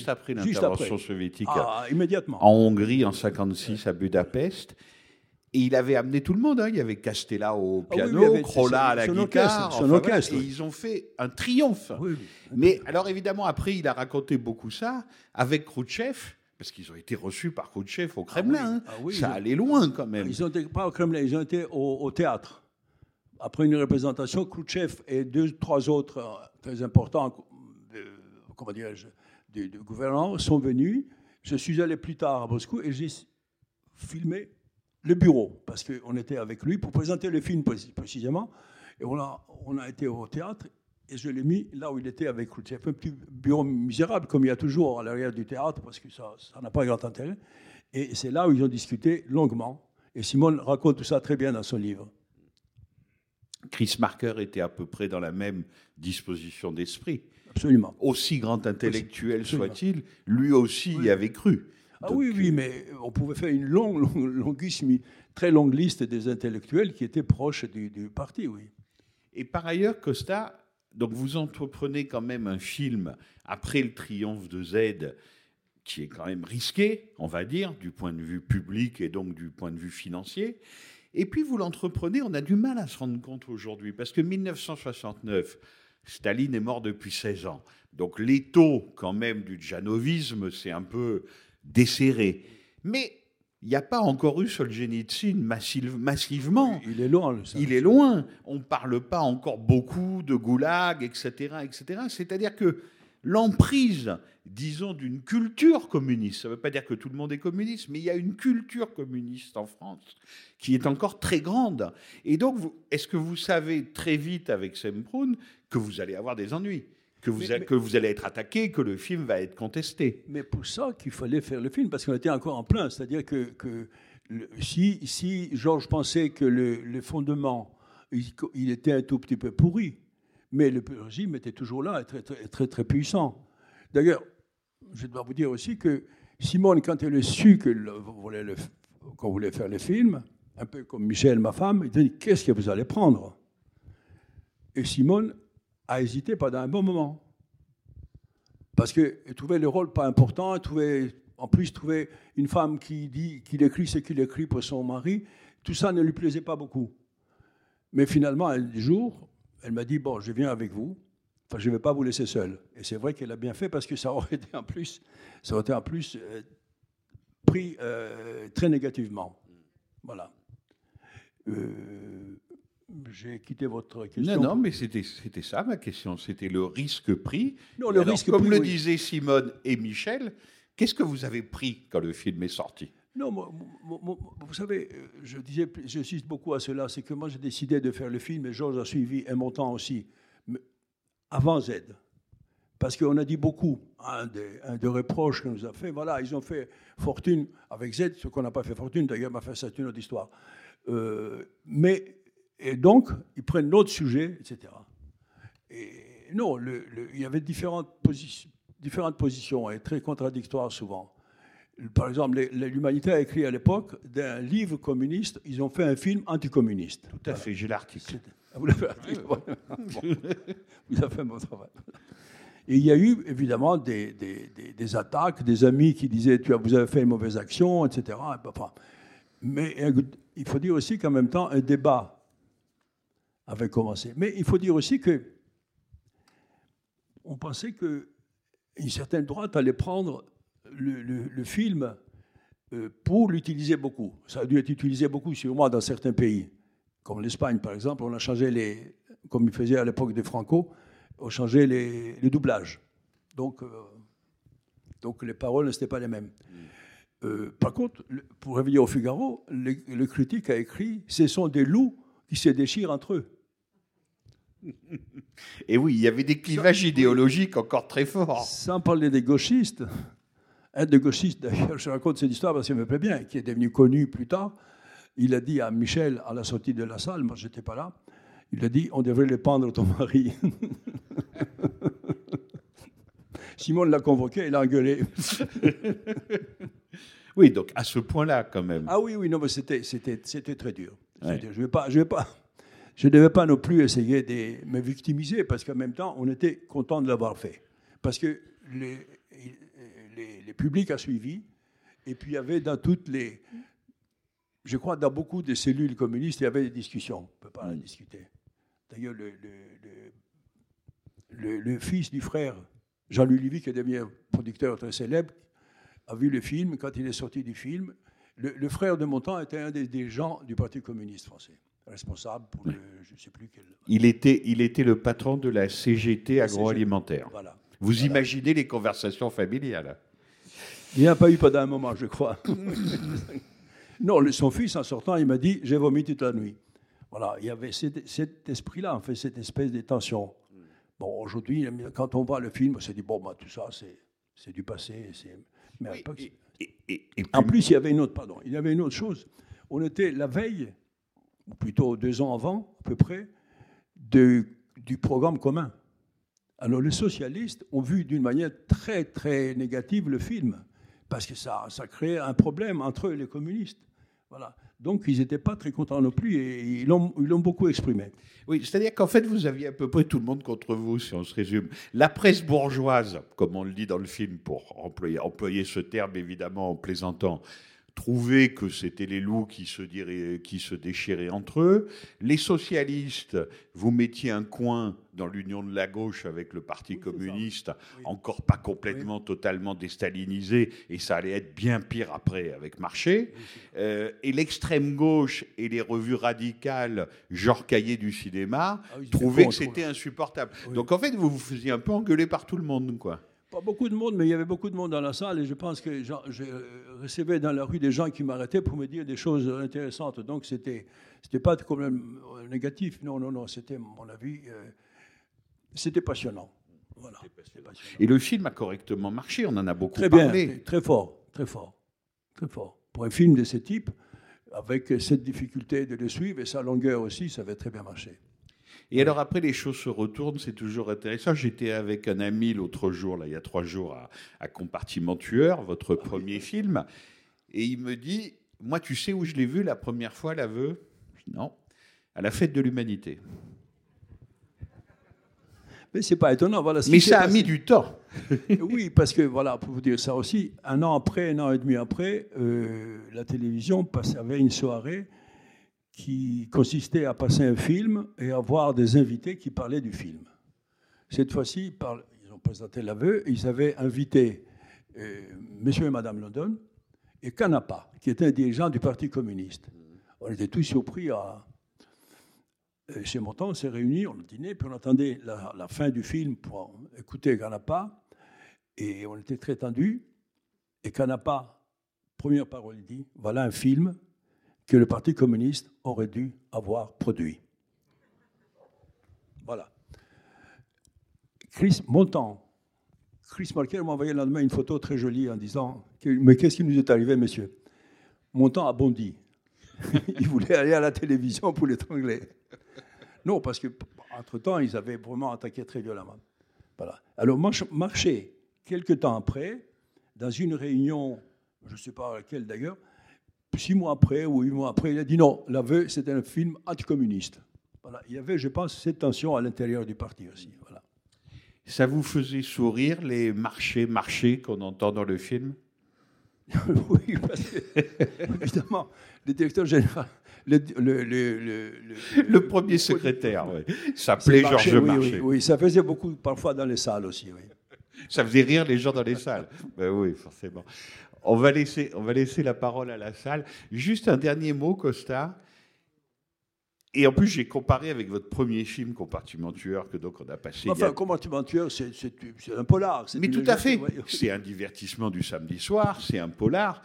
après l'intervention soviétique Ah, immédiatement. en Hongrie en 56 à Budapest. Et il avait amené tout le monde. hein. Il y avait Castella au Ah oui, piano, oui, y avait Crolla à la son guitare. orchestre, son enfin, orchestre. Et oui. ils ont fait un triomphe. Oui, oui. Mais alors évidemment, après, il a raconté beaucoup ça avec Khrouchtchev, parce qu'ils ont été reçus par Khrouchtchev au Kremlin. hein. Ah oui, ça allait loin quand même. Ils été pas au Kremlin, ils ont été au, au théâtre. Après une représentation, Khrouchtchev et deux, trois autres euh, très importants, euh, comment dirais-je, du, du gouvernement sont venus. Je suis allé plus tard à Moscou et j'ai filmé le bureau parce qu'on était avec lui pour présenter le film précis- précisément. Et on a, on a été au théâtre et je l'ai mis là où il était avec Khrouchtchev. Un petit bureau misérable, comme il y a toujours à l'arrière du théâtre, parce que ça ça n'a pas grand intérêt. Et c'est là où ils ont discuté longuement. Et Simone raconte tout ça très bien dans son livre. Chris Marker était à peu près dans la même disposition d'esprit. Absolument. Aussi grand intellectuel soit-il, lui aussi y avait cru. Ah Donc, oui, oui, mais on pouvait faire une longue, longue, longuissime, très longue liste des intellectuels qui étaient proches du, du parti, oui. Et par ailleurs, Costa, donc vous entreprenez quand même un film après le triomphe de Z qui est quand même risqué, on va dire, du point de vue public et donc du point de vue financier. Et puis vous l'entreprenez, on a du mal à se rendre compte aujourd'hui, parce que 1969, Staline est mort depuis 16 ans. Donc l'étau quand même du djanovisme, c'est un peu desserré. Mais il n'y a pas encore eu Solzhenitsyn massive- massivement. Il est loin, ça. Il est loin. On ne parle pas encore beaucoup de goulag, etc. etc. C'est-à-dire que l'emprise, disons, d'une culture communiste, ça ne veut pas dire que tout le monde est communiste, mais il y a une culture communiste en France qui est encore très grande. Et donc, est-ce que vous savez très vite avec Semprun que vous allez avoir des ennuis? Que vous, Mais- a- mais- que vous allez être attaqué, que le film va être contesté. Mais pour ça qu'il fallait faire le film, parce qu'on était encore en plein. C'est-à-dire que, que le- si, si Georges pensait que le, le fondement, il, il était un tout petit peu pourri, mais le régime était toujours là, et très, très, très, très puissant. D'ailleurs, je dois vous dire aussi que Simone, quand elle a su qu'on voulait faire le film, un peu comme Michel, ma femme, il a dit Qu'est-ce que vous allez prendre? Et Simone a hésité pendant un bon moment. Parce qu'elle trouvait le rôle pas important, trouvait, en plus, trouvait une femme qui dit qu'il écrit ce qu'il écrit pour son mari. Tout ça ne lui plaisait pas beaucoup. Mais finalement, un jour, elle m'a dit Bon, je viens avec vous. Enfin, je ne vais pas vous laisser seul. Et c'est vrai qu'elle a bien fait parce que ça aurait été en plus, ça aurait été en plus euh, pris euh, très négativement. Voilà. Euh, J'ai quitté votre question. Non, non, mais c'était ça ma question. C'était le risque pris. Non, le Alors, risque comme pris, le oui. disaient Simone et Michel, qu'est-ce que vous avez pris quand le film est sorti? Non, moi, moi, moi, vous savez, euh, je disais, j'insiste beaucoup à cela, c'est que moi j'ai décidé de faire le film et Georges a suivi un montant aussi, mais avant Z. Parce qu'on a dit beaucoup, un des, un des reproches qu'on nous a fait, voilà, ils ont fait fortune avec Z, ce qu'on n'a pas fait fortune, d'ailleurs, m'a fait ça, c'est une autre histoire. Euh, mais, et donc, ils prennent d'autres sujets, etc. Et non, le- le- il y avait différentes, positions, différentes positions et très contradictoires souvent. Par exemple, l'Humanité a écrit à l'époque d'un livre communiste, ils ont fait un film anticommuniste. Tout à fait, j'ai l'article. Vous l'avez Bon. Vous avez fait un bon travail. Et il y a eu évidemment des, des- des- des attaques, des amis qui disaient tu as, vous avez fait une mauvaise action, etc. Enfin, mais il faut dire aussi qu'en même temps, un débat avait commencé. Mais il faut dire aussi que on pensait que une certaine droite allait prendre le, film, euh, pour l'utiliser beaucoup, ça a dû être utilisé beaucoup sûrement dans certains pays, comme l'Espagne par exemple, on a changé les, comme il faisait à l'époque de Franco, on changeait les, les doublages. Donc, euh, donc les paroles n'étaient pas les mêmes. Euh, par contre, pour revenir au Figaro, le critique a écrit Ce sont des loups qui se déchirent entre eux. Et oui, il y avait des clivages idéologiques encore très forts. Sans parler des gauchistes, un des gauchistes, d'ailleurs, je raconte cette histoire parce qu'elle me plaît bien, qui est devenu connu plus tard. Il a dit à Michel, à la sortie de la salle, moi j'étais pas là, il a dit On devrait les pendre, ton mari. Simon l'a convoqué, il a engueulé. Oui, donc à ce point-là, quand même. Ah oui, oui, non, mais c'était, c'était, c'était très dur. Ouais. Je ne vais pas, je vais pas, je devais pas non plus essayer de me victimiser parce qu'en même temps, on était content de l'avoir fait. Parce que les, les, publics a suivi et puis il y avait dans toutes les, je crois dans beaucoup de cellules communistes, il y avait des discussions. On ne peut pas en discuter. D'ailleurs, le, le, fils du frère Jean-Louis Lévy, qui est devenu un producteur très célèbre, a vu le film. Quand il est sorti du film, le, frère de Montand était un des gens du Parti communiste français, responsable pour le, je ne sais plus quel. Il était, il était le patron de la CGT agroalimentaire. Voilà. Vous imaginez les conversations familiales Il n'y en a pas eu pendant un moment, je crois. non, son fils, en sortant, il m'a dit J'ai vomi toute la nuit. Voilà, il y avait cet, cet esprit-là, en fait, cette espèce de tension. Bon, aujourd'hui, quand on voit le film, on se dit Bon, bah, tout ça, c'est, du passé. Mais à Et- et- et- et En plus, il y avait une autre, pardon, il y avait une autre chose. On était la veille, ou plutôt deux ans avant, à peu près, du programme commun. Alors, les socialistes ont vu d'une manière très, très négative le film, parce que ça, ça créait un problème entre eux et les communistes. Voilà. Donc, ils n'étaient pas très contents non plus, et ils l'ont ils l'ont beaucoup exprimé. Oui, c'est-à-dire qu'en fait, vous aviez à peu près tout le monde contre vous, si on se résume. La presse bourgeoise, comme on le dit dans le film, pour employer, employer ce terme évidemment en plaisantant, trouvait que c'était les loups qui se, diraient- qui se déchiraient entre eux. Les socialistes, vous mettiez un coin dans l'union de la gauche avec le Parti Oui, communiste, Oui. encore pas complètement, totalement déstalinisé, et ça allait être bien pire après avec Marché. Euh, et l'extrême gauche et les revues radicales, genre cahier du cinéma, Ah trouvaient que c'était insupportable. Donc en fait, vous vous faisiez un peu engueuler par tout le monde, quoi. Pas beaucoup de monde, mais il y avait beaucoup de monde dans la salle et je pense que je euh, recevais dans la rue des gens qui m'arrêtaient pour me dire des choses intéressantes. Donc c'était c'était pas quand même négatif. Non, non, non. C'était, mon avis, euh, c'était passionnant. Voilà. Passionnant. Et le film a correctement marché, on en a beaucoup Très bien, parlé. très fort, très fort, très fort. Pour un film de ce type, avec cette difficulté de le suivre et sa longueur aussi, ça avait très bien marché. Et alors après, les choses se retournent, c'est toujours intéressant. J'étais avec un ami l'autre jour, là, il y a trois jours, à, à Compartiment Tueur, votre premier film, et il me dit, moi, tu sais où je l'ai vu la première fois, l'aveu? Non, à la fête de l'humanité. Mais c'est pas étonnant. Voilà, ce Mais ça a mis du temps. Oui, parce que, voilà, pour vous dire ça aussi, un an après, un an et demi après, euh, la télévision passait, avait une soirée qui consistait à passer un film et à voir des invités qui parlaient du film. Cette fois-ci, ils ont présenté l'aveu, ils avaient invité euh, Monsieur et Madame London et Canapa, qui était un dirigeant du Parti communiste. On était tous surpris à, euh, chez Montant, on s'est réunis, on dîné, puis on attendait la, la fin du film pour écouter Canapa. Et on était très tendus. Et Canapa, première parole, il dit voilà un film que le Parti communiste aurait dû avoir produit. Voilà. Chris Montant, Chris Marquet m'a envoyé le lendemain une photo très jolie en disant Mais qu'est-ce qui nous est arrivé, monsieur? Montant a bondi. il voulait aller à la télévision pour l'étrangler. Non, parce que entre-temps, ils avaient vraiment attaqué très violemment. Voilà. Alors, March- Marché, quelques temps après, dans une réunion, je ne sais pas laquelle d'ailleurs, six mois après ou huit mois après, il a dit non, l'aveu, c'était un film anticommuniste. Voilà. Il y avait, je pense, cette tension à l'intérieur du parti aussi. Voilà. Ça vous faisait sourire les marchés, marchés qu'on entend dans le film? Oui, parce que, évidemment, le directeur général, le, le, le, le- le- Le premier secrétaire. C'est s'appelait Marché, Georges oui, Marchais. Oui, oui, ça faisait beaucoup parfois dans les salles aussi. Oui. Ça faisait rire les gens dans les salles. Ben oui, forcément. On va, laisser, on va laisser la parole à la salle. Juste un dernier mot, Costa. Et en plus, j'ai comparé avec votre premier film, Compartiment tueur, que donc on a passé. Enfin, a- Compartiment tueur, c'est un polar. Mais tout à fait. ouais. C'est un divertissement du samedi soir, c'est un polar.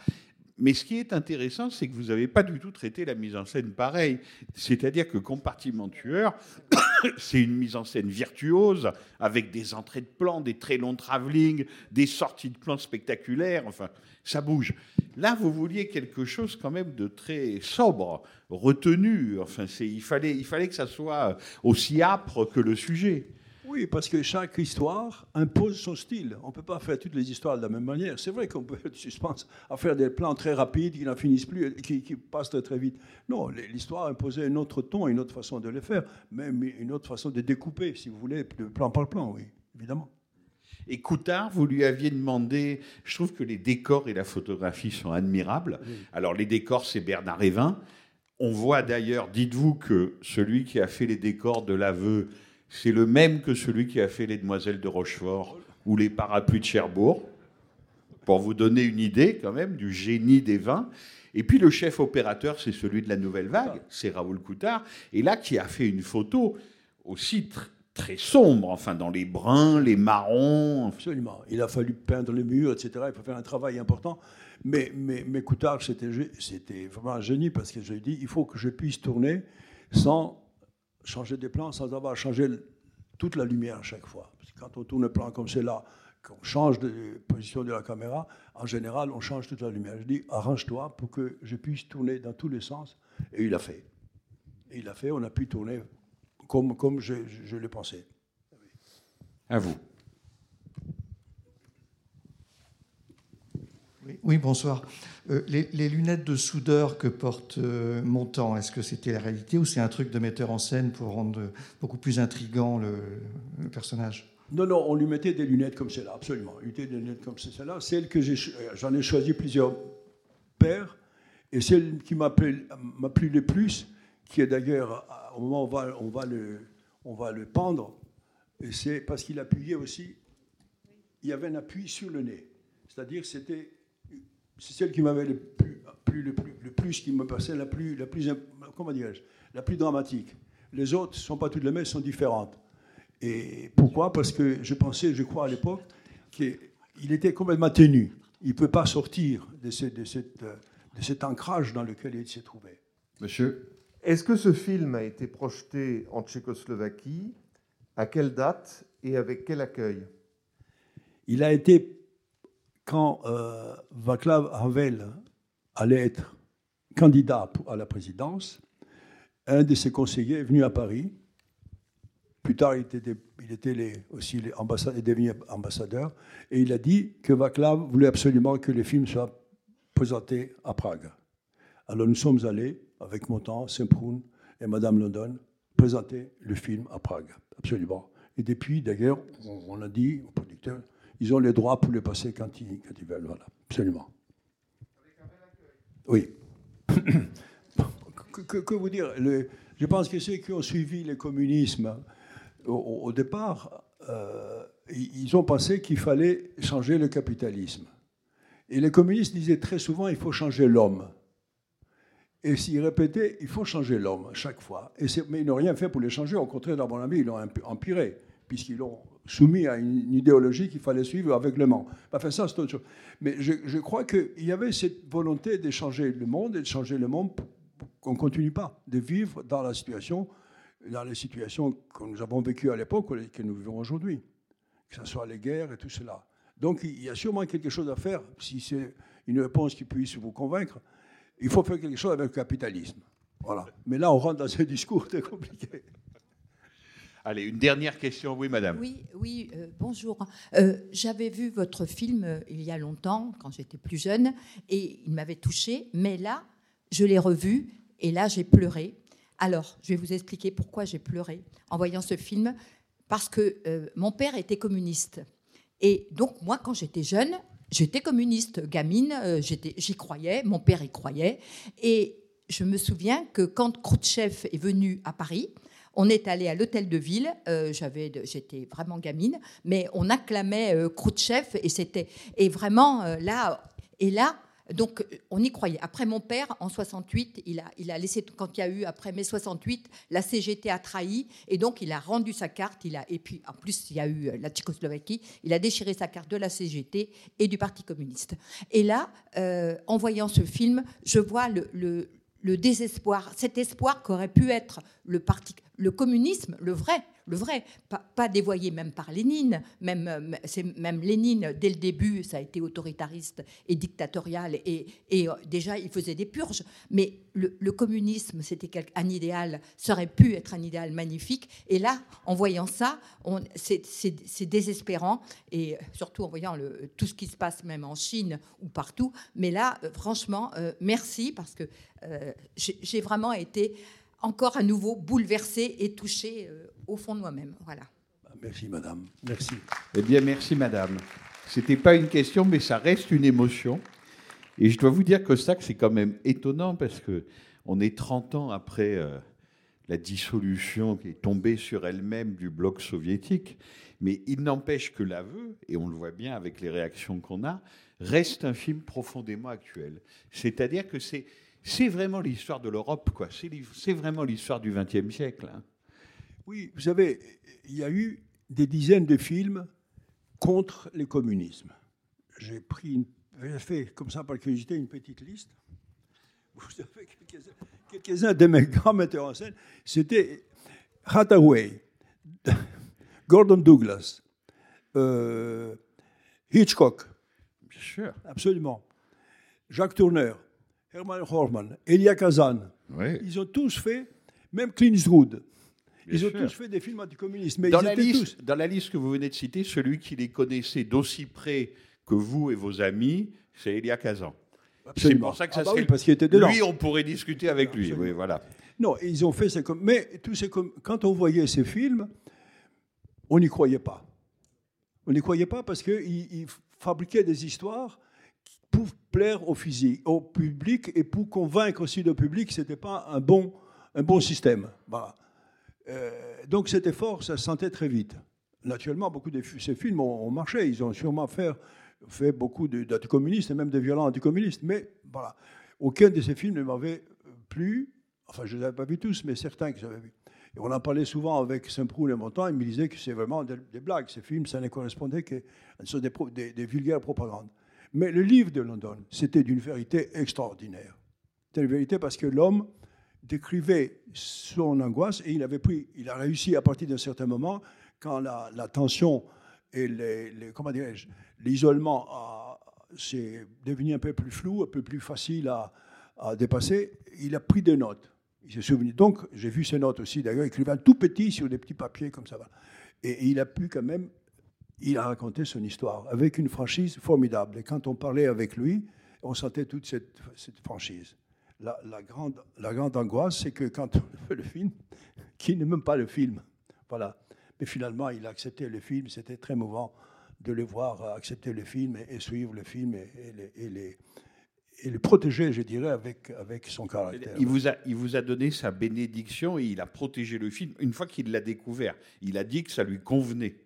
Mais ce qui est intéressant, c'est que vous n'avez pas du tout traité la mise en scène pareil. C'est-à-dire que Compartiment tueur, c'est une mise en scène virtuose, avec des entrées de plans, des très longs travelling, des sorties de plans spectaculaires, enfin, ça bouge. Là, vous vouliez quelque chose quand même de très sobre, retenu. Enfin, il fallait, il fallait que ça soit aussi âpre que le sujet. Oui, parce que chaque histoire impose son style. On ne peut pas faire toutes les histoires de la même manière. C'est vrai qu'on peut être suspense à faire des plans très rapides qui n'en finissent plus, et qui, qui passent très, très vite. Non, l'histoire imposait un autre ton, une autre façon de le faire, même une autre façon de découper, si vous voulez, de plan par plan, oui, évidemment. Et Coutard, vous lui aviez demandé, je trouve que les décors et la photographie sont admirables. Alors les décors, c'est Bernard Evin. On voit d'ailleurs, dites-vous que celui qui a fait les décors de l'aveu, c'est le même que celui qui a fait les Demoiselles de Rochefort ou les Parapluies de Cherbourg, pour vous donner une idée quand même du génie des vins. Et puis le chef opérateur, c'est celui de la Nouvelle Vague, c'est Raoul Coutard, et là qui a fait une photo aussi tr- très sombre, enfin dans les bruns, les marrons, Absolument. Il a fallu peindre les murs, etc. Il faut faire un travail important. Mais, mais, mais Coutard, c'était vraiment un génie parce que je lui dit il faut que je puisse tourner sans changer des plans, sans avoir changé toute la lumière à chaque fois. Parce que quand on tourne un plan comme celui-là, qu'on change de position de la caméra, en général, on change toute la lumière. Je dis arrange-toi pour que je puisse tourner dans tous les sens. Et il a fait. Et il a fait, on a pu tourner comme, comme je, je, je le pensais. à vous. Oui, bonsoir. Euh, les, lunettes de soudeur que porte euh, Montand, est-ce que c'était la réalité ou c'est un truc de metteur en scène pour rendre euh, beaucoup plus intrigant le, personnage? Non, non, on lui mettait des lunettes comme celle-là, absolument. Il mettait des lunettes comme celle-là. Celle que euh, j'en ai choisi plusieurs paires, et celle qui m'a plu, le plus, qui est d'ailleurs au moment où on va, on va le, on va le pendre, c'est parce qu'il appuyait aussi. Il y avait un appui sur le nez, c'est-à-dire c'était c'est celle qui m'avait le plus, plu le plus, le plus qui me passait la plus, la plus, comment dirais-je, la plus dramatique. Les autres ne sont pas toutes les mêmes, sont différentes. Et pourquoi? Parce que je pensais, je crois à l'époque, qu'il était complètement tenu. Il ne peut pas sortir de, ce- de cette, de cet ancrage dans lequel il s'est trouvé. Monsieur? Est-ce que ce film a été projeté en Tchécoslovaquie? À quelle date et avec quel accueil? Il a été, quand euh, Václav Havel allait être candidat à la présidence, un de ses conseillers est venu à Paris. Plus tard, il était, aussi les devenu ambassadeur. Et il a dit que Václav voulait absolument que le film soit présenté à Prague. Alors nous sommes allés, avec Montan, Semprun et Madame London, présenter le film à Prague. Absolument. Et depuis, d'ailleurs, on, on a dit aux producteurs, ils ont les droits pour le passer quand ils, veulent. Voilà. Absolument. Oui. que, vous dire Je pense que ceux qui ont suivi le communisme au, départ, euh, ils ont pensé qu'il fallait changer le capitalisme. Et les communistes disaient très souvent il faut changer l'homme. Et s'ils répétaient il faut changer l'homme chaque fois. Et mais ils n'ont rien fait pour les changer. Au contraire, dans mon avis, ils l'ont emp- empiré, puisqu'ils l'ont soumis à une, idéologie qu'il fallait suivre aveuglement. Enfin, ça, c'est autre chose. Mais je, je crois qu'il y avait cette volonté de changer le monde et de changer le monde qu'on ne continue pas de vivre dans la situation, dans les situations que nous avons vécues à l'époque ou que nous vivons aujourd'hui, que ce soit les guerres et tout cela. Donc il y a sûrement quelque chose à faire, si c'est une réponse qui puisse vous convaincre. Il faut faire quelque chose avec le capitalisme. Voilà. Mais là, on rentre dans un discours très compliqué. Allez, une dernière question. Oui, madame. Oui, oui, euh, bonjour. Euh, J'avais vu votre film euh, il y a longtemps, quand j'étais plus jeune, et il m'avait touché. Mais là, je l'ai revu, et là, j'ai pleuré. Alors, je vais vous expliquer pourquoi j'ai pleuré en voyant ce film. Parce que mon père était communiste. Et donc, moi, quand j'étais jeune, j'étais communiste. Gamine, j'y croyais, mon père y croyait. Et je me souviens que quand Khrouchtchev est venu à Paris, On est allé à l'hôtel de ville. euh, j'avais, j'étais vraiment gamine, mais on acclamait euh, Khrouchtchev et c'était et vraiment euh, là et là. Donc, euh, on y croyait. Après, mon père, en 68, il a, il a laissé, quand il y a eu, après mai 68, la CGT a trahi, et donc il a rendu sa carte. Il a, et puis, en plus, il y a eu la Tchécoslovaquie. Il a déchiré sa carte de la CGT et du Parti communiste. Et là, en voyant ce film, je vois le, le- le désespoir, cet espoir qu'aurait pu être le, parti, le communisme, le vrai, le vrai, pas, dévoyé même par Lénine, même, euh, c'est même Lénine, dès le début, ça a été autoritariste et dictatorial, et, et, euh, déjà, il faisait des purges, mais le, communisme, c'était un idéal, ça aurait pu être un idéal magnifique, et là, en voyant ça, c'est désespérant, et surtout en voyant tout ce qui se passe même en Chine ou partout, mais là, euh, franchement, euh, merci, parce que euh, j'ai vraiment été encore à nouveau bouleversée et touchée euh, au fond de moi-même. Voilà. Merci, madame. Merci. Eh bien, merci, madame. C'était pas une question, mais ça reste une émotion. Et je dois vous dire que ça, c'est quand même étonnant parce que on est 30 ans après euh, la dissolution qui est tombée sur elle-même du bloc soviétique. Mais il n'empêche que l'aveu, et on le voit bien avec les réactions qu'on a, reste un film profondément actuel. C'est-à-dire que c'est c'est vraiment l'histoire de l'Europe, quoi. C'est vraiment l'histoire du XXe siècle. hein. Oui, vous savez, il y a eu des dizaines de films contre les communismes. J'ai pris, une- fait comme ça par curiosité une petite liste. Vous avez quelques- quelques-uns de mes grands metteurs en scène. C'était Hathaway, Gordon Douglas, euh, Hitchcock. Bien sûr. Absolument. Jacques Tourneur, Hermann Hormann, Elia Kazan. Oui. Ils ont tous fait, même Clint Eastwood. Bien Ils ont sûr. tous fait des films anticommunistes. Mais dans, ils la liste, tous. dans la liste que vous venez de citer, celui qui les connaissait d'aussi près que vous et vos amis, c'est Elia Kazan. C'est pour ça que ça Ah bah serait- oui, parce qu'il était dedans. Lui, on pourrait discuter avec lui. Oui, voilà. Non, ils ont fait ces com- Mais tous ces com- quand on voyait ces films, on n'y croyait pas. On n'y croyait pas parce qu'ils ils fabriquaient des histoires pour plaire au public et pour convaincre aussi le public que ce n'était pas un bon, un bon système. Euh, donc cet effort, ça se sentait très vite. Naturellement, beaucoup de ces films ont, marché. Ils ont sûrement fait, fait beaucoup d'anticommunistes et même de violents anticommunistes. Mais voilà, aucun de ces films ne m'avait plu. Enfin, je ne les avais pas vus tous, mais certains que j'avais vus. On en parlait souvent avec Saint-Proul et Montant. Il me disait que c'est vraiment des, blagues. Ces films, ça ne correspondait qu'à des, des, des vulgaires propagandes. Mais le livre de London, c'était d'une vérité extraordinaire. C'était une vérité parce que l'homme décrivait son angoisse et il avait pris, il a réussi à partir d'un certain moment, quand la, tension et les, comment dirais-je, l'isolement c'est devenu un peu plus flou, un peu plus facile à, dépasser, il a pris des notes. Il s'est souvenu. Donc, j'ai vu ces notes aussi, d'ailleurs, écrivant tout petit sur des petits papiers comme ça. et il a pu quand même, il a raconté son histoire avec une franchise formidable. Et quand on parlait avec lui, on sentait toute cette, franchise. La, grande, la grande angoisse, c'est que quand on fait le film, qui n'aime même pas le film. Voilà. Mais finalement, il a accepté le film. C'était très mouvant de le voir accepter le film et, suivre le film et le protéger, je dirais, avec, avec son caractère. Il vous, a, il vous a donné sa bénédiction et il a protégé le film une fois qu'il l'a découvert. Il a dit que ça lui convenait.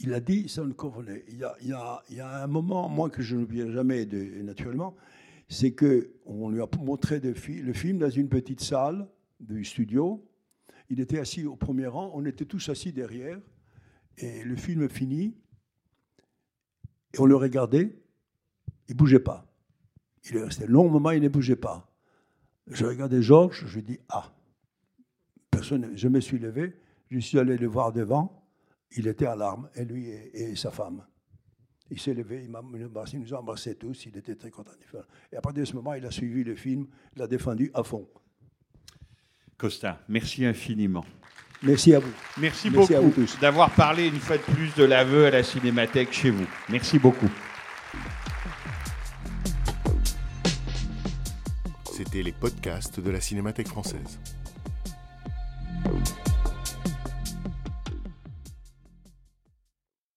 Il a dit, ça. Il y a, il y a- un moment, moi, que je n'oublierai jamais, naturellement, c'est qu'on lui a montré le film dans une petite salle du studio. Il était assis au premier rang, on était tous assis derrière, et le film fini, et on le regardait, il ne bougeait pas. Il est resté un long moment, il ne bougeait pas. Je regardais Georges, je lui dis Ah Personne, je me suis levé, je suis allé le voir devant, il était en larmes, et lui et, et sa femme. Il s'est levé, il embrassé, nous a embrassés tous, il était très content. de faire. Et à partir de ce moment, il a suivi le film, il l'a défendu à fond. Costa, merci infiniment. Merci à vous. Merci, Merci à vous beaucoup tous. d'avoir parlé une fois de plus de l'aveu à la Cinémathèque chez vous. Merci beaucoup. C'était les podcasts de la Cinémathèque française.